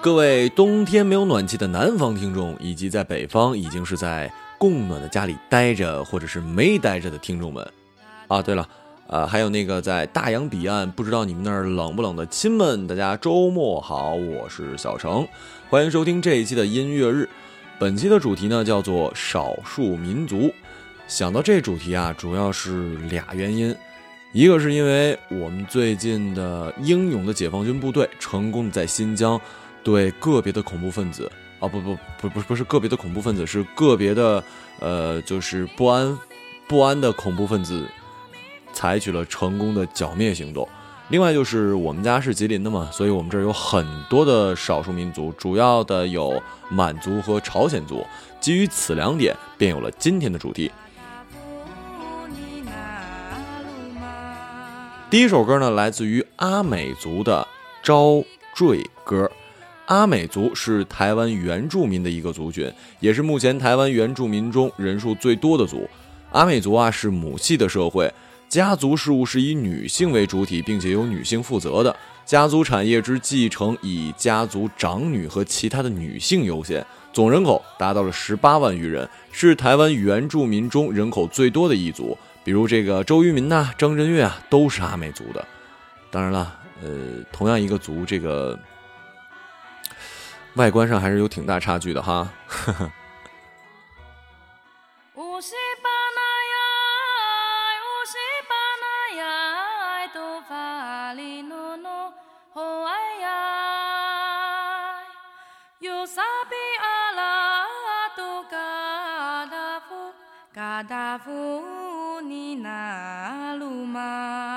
各位冬天没有暖气的南方听众以及在北方已经是在供暖的家里待着或者是没待着的听众们。啊对了啊，还有那个在大洋彼岸，不知道你们那儿冷不冷的亲们，大家周末好，我是小程，欢迎收听这一期的音乐日。本期的主题呢叫做少数民族。想到这主题啊，主要是俩原因，一个是因为我们最近的英勇的解放军部队成功在新疆对个别的恐怖分子啊，不不不不不是个别的恐怖分子，是个别的呃，就是不安不安的恐怖分子，采取了成功的剿灭行动。另外就是我们家是吉林的嘛，所以我们这儿有很多的少数民族，主要的有满族和朝鲜族。基于此两点，便有了今天的主题。第一首歌呢，来自于阿美族的《招赘歌》。阿美族是台湾原住民的一个族群，也是目前台湾原住民中人数最多的族。阿美族啊是母系的社会，家族事务是以女性为主体，并且由女性负责的。家族产业之继承以家族长女和其他的女性优先。总人口达到了十八万余人，是台湾原住民中人口最多的一族。比如这个周渝民呐、张震岳啊，都是阿美族的。当然了，呃，同样一个族，这个外观上还是有挺大差距的哈。Usipanaya, cada vuni na luma.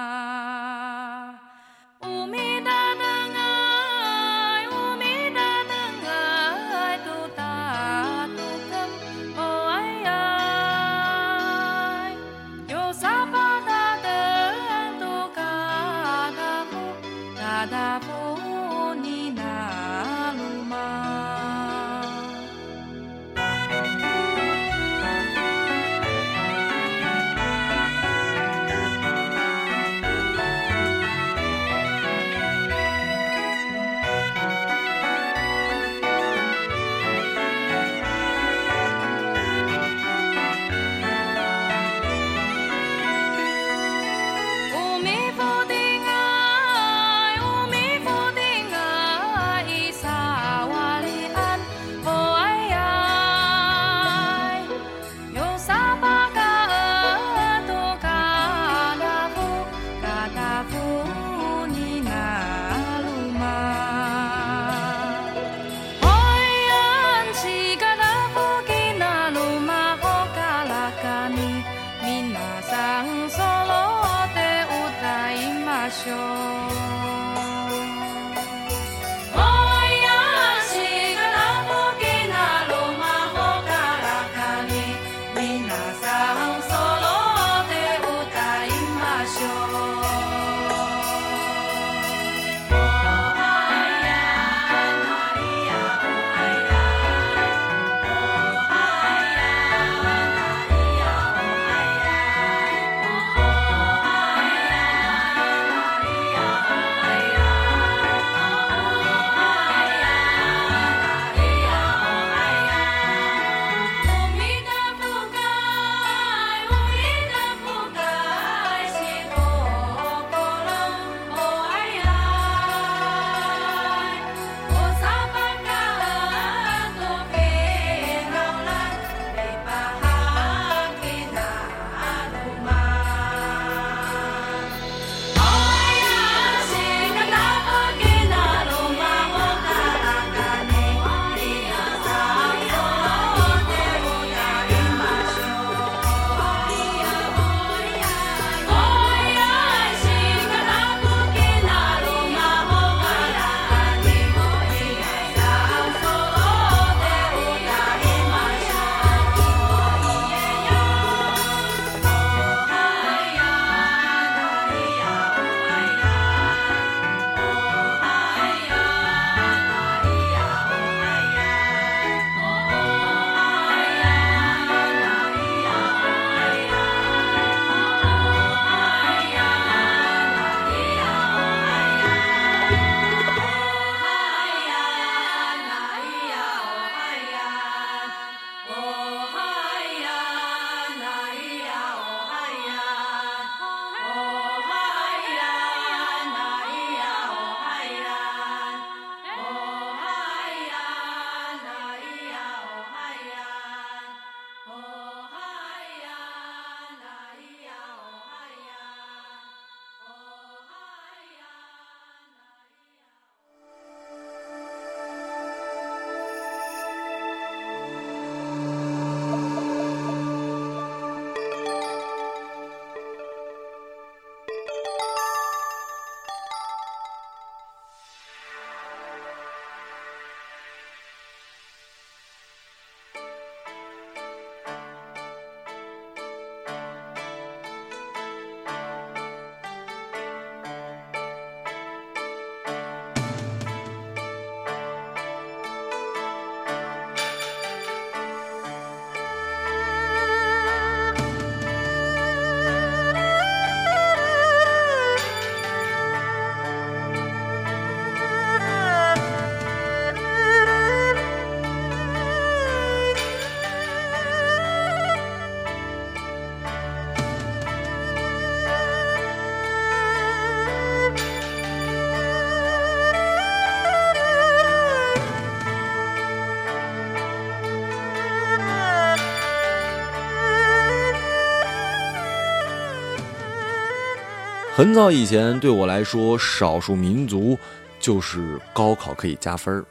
很早以前，对我来说，少数民族就是高考可以加分儿。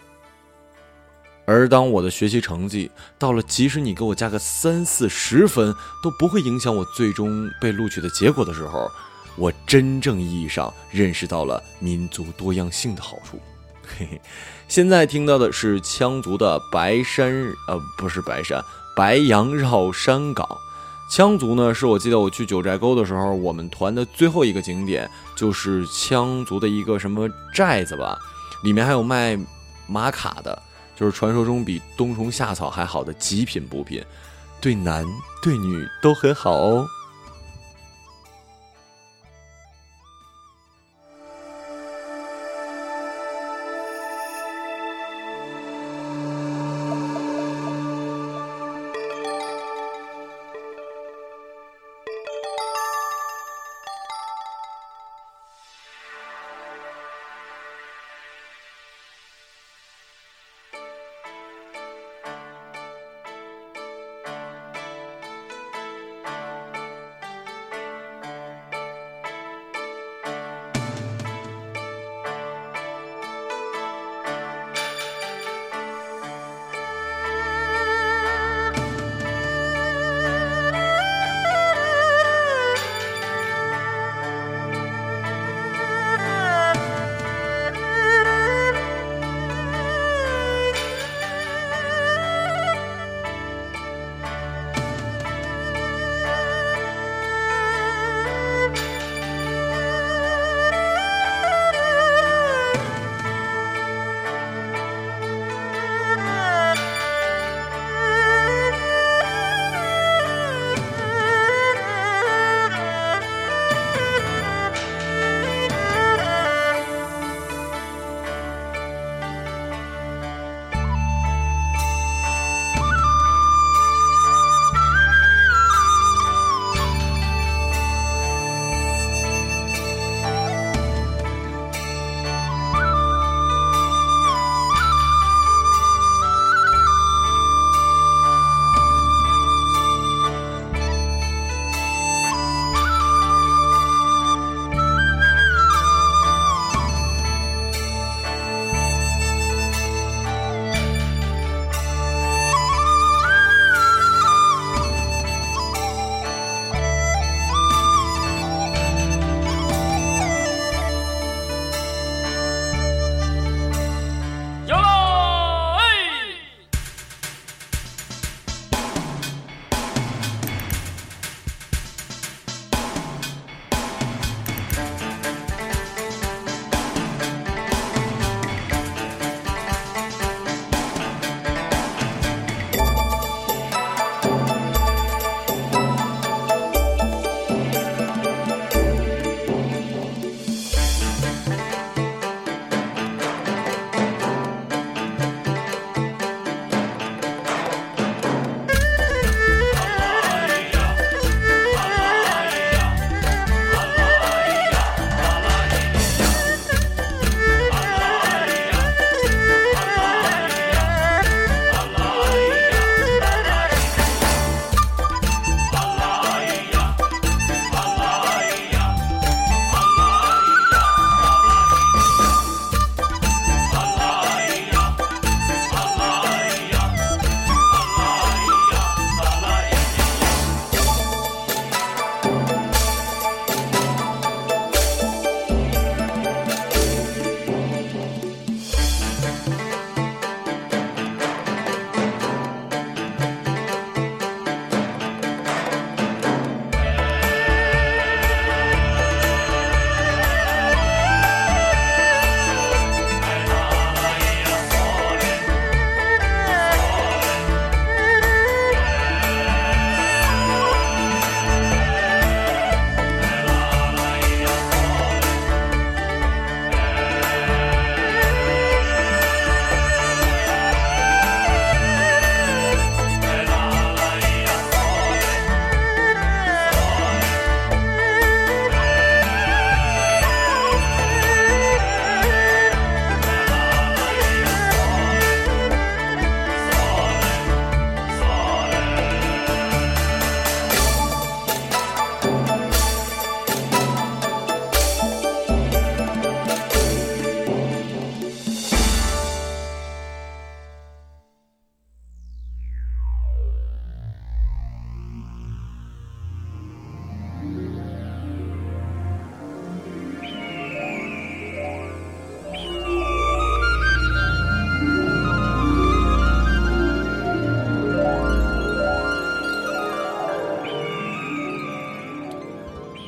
而当我的学习成绩到了，即使你给我加个三四十分，都不会影响我最终被录取的结果的时候，我真正意义上认识到了民族多样性的好处。嘿嘿，现在听到的是羌族的白山，呃，不是白山，白羊绕山岗。羌族呢，是我记得我去九寨沟的时候，我们团的最后一个景点就是羌族的一个什么寨子吧，里面还有卖玛卡的，就是传说中比冬虫夏草还好的极品补品，对男对女都很好哦。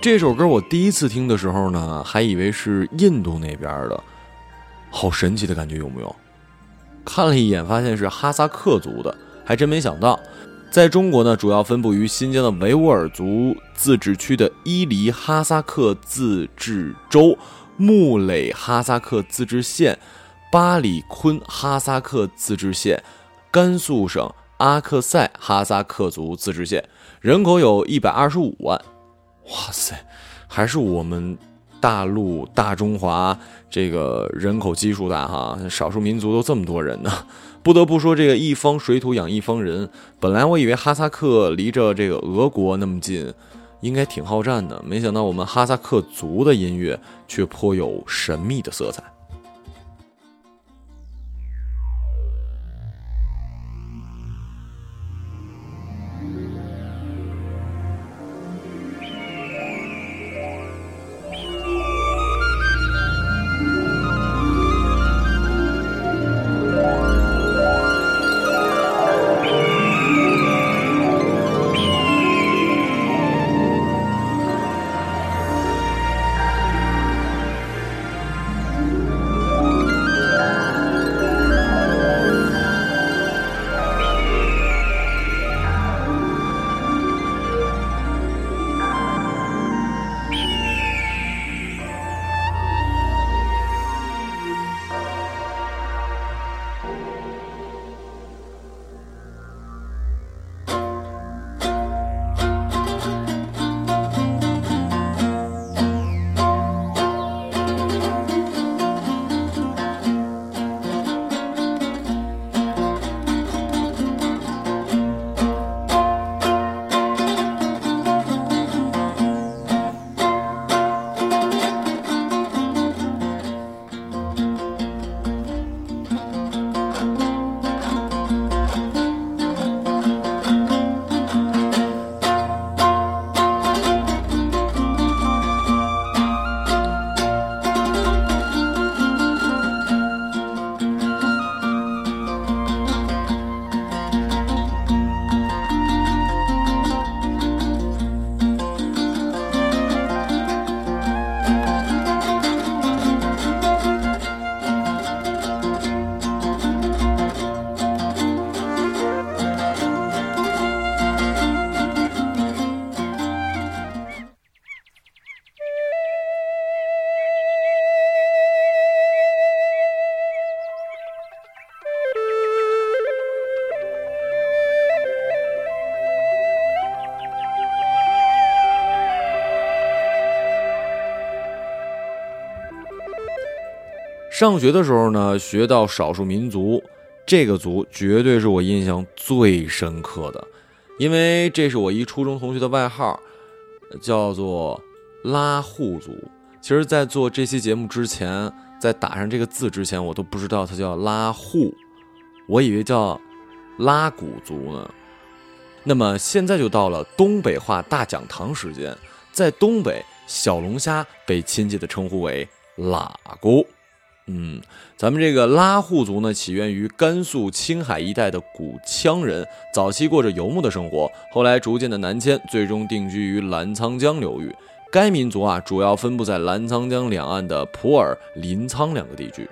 这首歌我第一次听的时候呢，还以为是印度那边的，好神奇的感觉有没有？看了一眼，发现是哈萨克族的，还真没想到，在中国呢，主要分布于新疆的维吾尔族自治区的伊犁哈萨克自治州、木垒哈萨克自治县、巴里坤哈萨克自治县、甘肃省阿克塞哈萨克族自治县，人口有一百二十五万。哇塞，还是我们大陆大中华这个人口基数大哈，少数民族都这么多人呢。不得不说，这个一方水土养一方人。本来我以为哈萨克离着这个俄国那么近，应该挺好战的，没想到我们哈萨克族的音乐却颇有神秘的色彩。上学的时候呢，学到少数民族，这个族绝对是我印象最深刻的，因为这是我一初中同学的外号，叫做拉祜族。其实，在做这期节目之前，在打上这个字之前，我都不知道它叫拉祜，我以为叫拉祜族呢。那么现在就到了东北话大讲堂时间，在东北，小龙虾被亲切的称呼为喇咕。嗯，咱们这个拉祜族呢，起源于甘肃青海一带的古羌人，早期过着游牧的生活，后来逐渐的南迁，最终定居于澜沧江流域。该民族啊，主要分布在澜沧江两岸的普洱、临沧两个地区。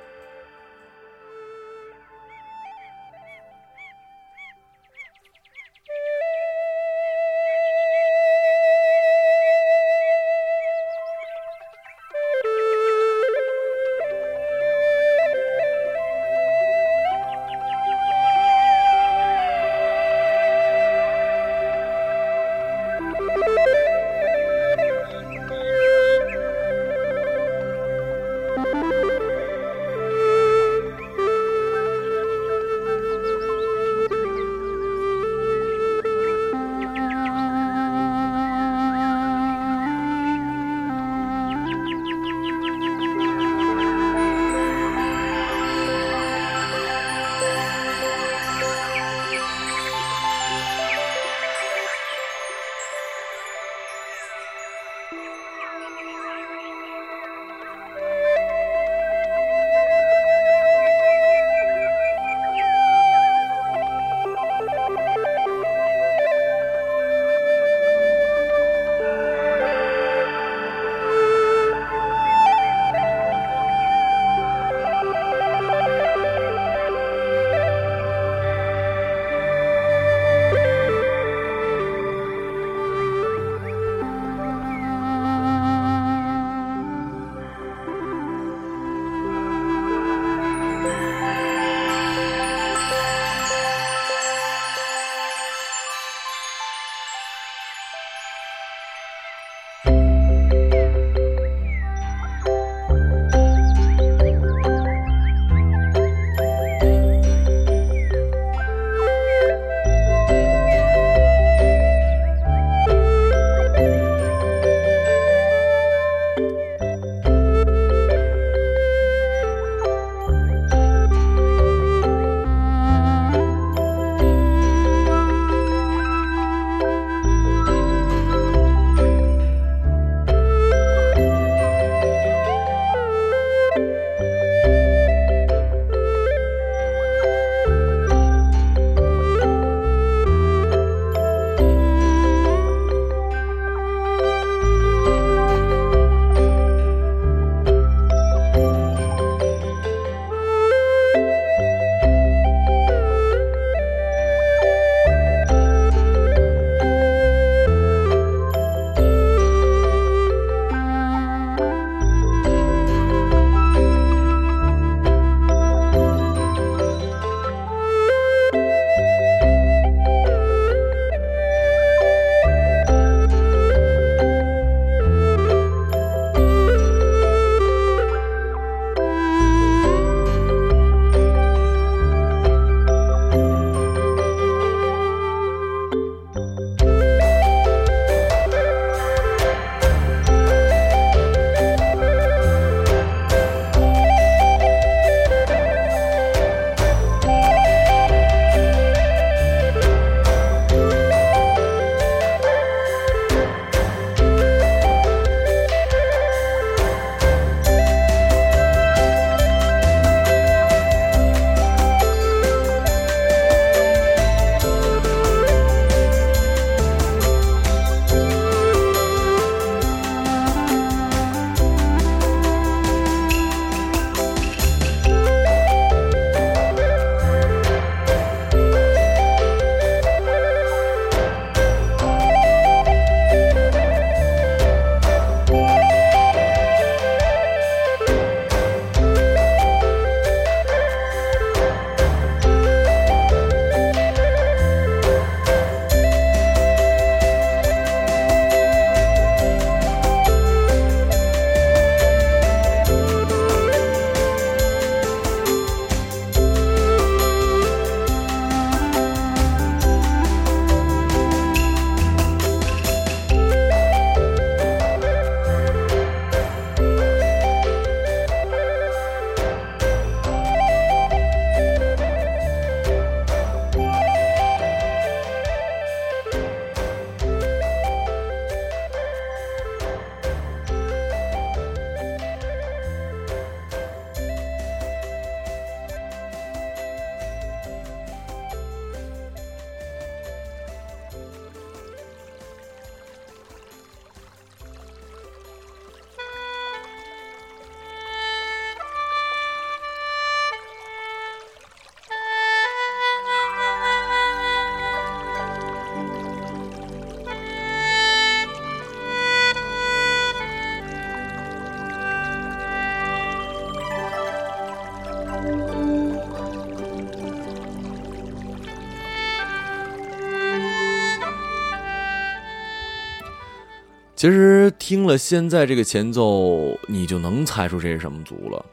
其实听了现在这个前奏，你就能猜出这是什么族了。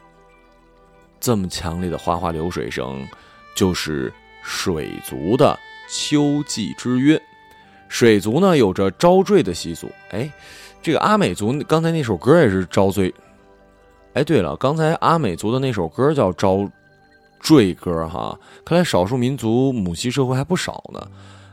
这么强烈的哗哗流水声，就是水族的秋季之约。水族呢有着招赘的习俗。哎，这个阿美族刚才那首歌也是招赘。哎，对了，刚才阿美族的那首歌叫招赘歌哈。看来少数民族母系社会还不少呢。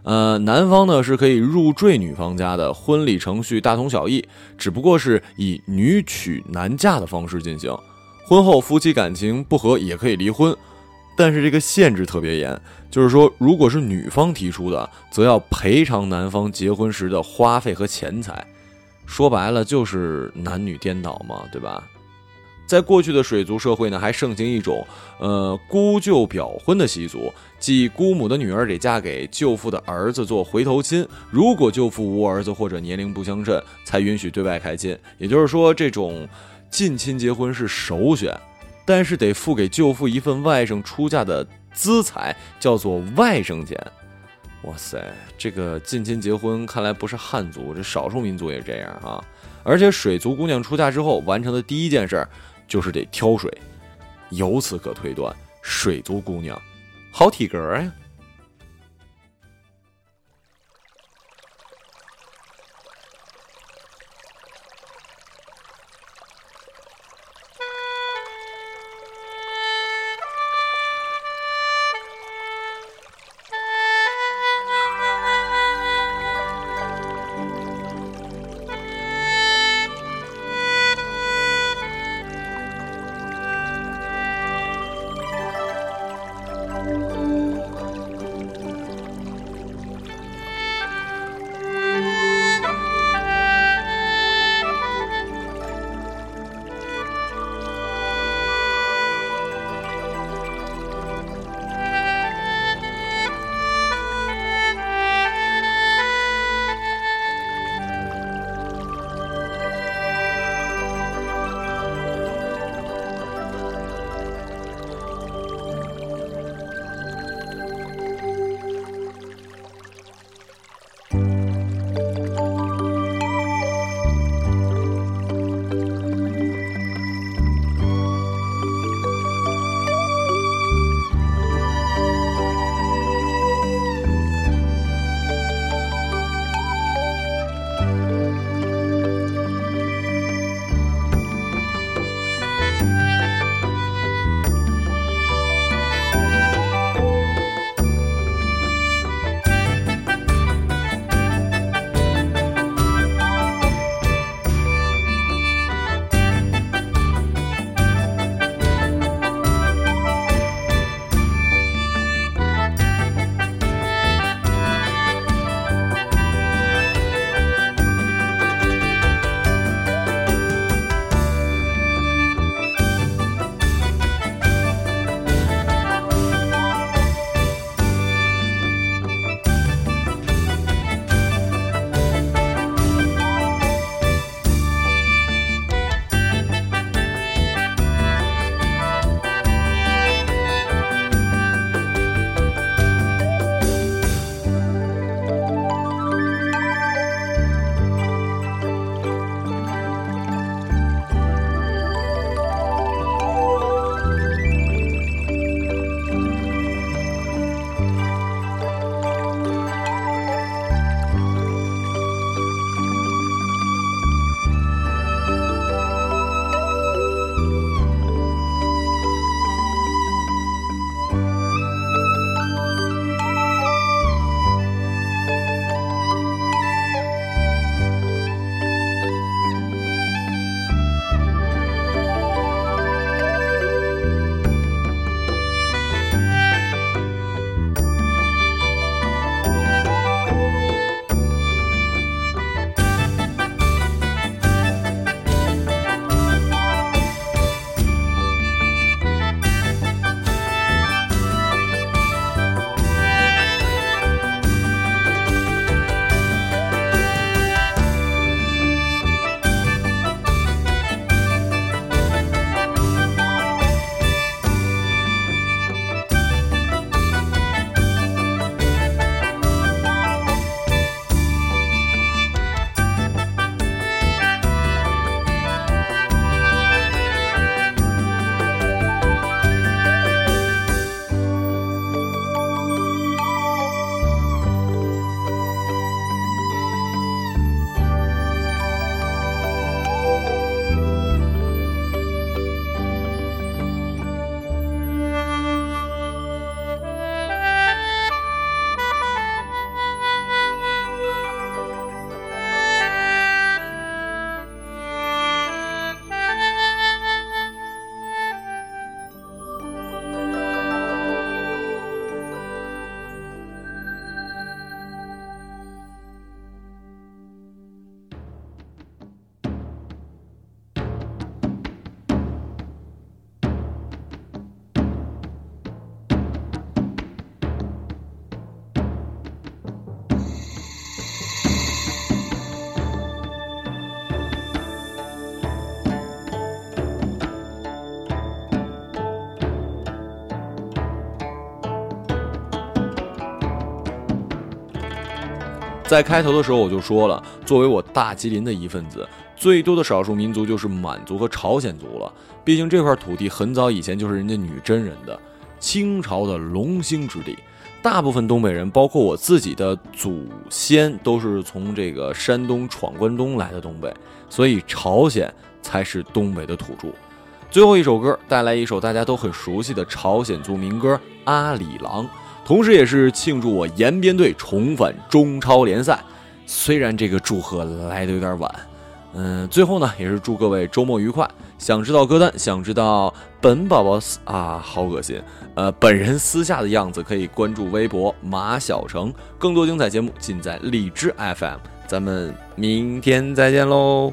呃，男方呢是可以入赘女方家的，婚礼程序大同小异，只不过是以女娶男嫁的方式进行。婚后夫妻感情不和也可以离婚，但是这个限制特别严，就是说，如果是女方提出的，则要赔偿男方结婚时的花费和钱财。说白了就是男女颠倒嘛，对吧？在过去的水族社会呢，还盛行一种，呃，姑舅表婚的习俗，即姑母的女儿得嫁给舅父的儿子做回头亲，如果舅父无儿子或者年龄不相称，才允许对外开亲。也就是说，这种近亲结婚是首选，但是得付给舅父一份外甥出嫁的资财，叫做外甥钱。哇塞，这个近亲结婚看来不是汉族，这少数民族也这样啊！而且水族姑娘出嫁之后完成的第一件事儿。就是得挑水，由此可推断，水族姑娘好体格呀。在开头的时候我就说了，作为我大吉林的一份子，最多的少数民族就是满族和朝鲜族了。毕竟这块土地很早以前就是人家女真人的，清朝的龙兴之地。大部分东北人，包括我自己的祖先，都是从这个山东闯关东来的东北，所以朝鲜才是东北的土著。最后一首歌带来一首大家都很熟悉的朝鲜族民歌《阿里郎》，同时也是庆祝我延边队重返中超联赛。虽然这个祝贺来的有点晚，嗯，最后呢也是祝各位周末愉快。想知道歌单，想知道本宝宝啊，好恶心。呃，本人私下的样子可以关注微博马小成，更多精彩节目尽在荔枝 FM。咱们明天再见喽。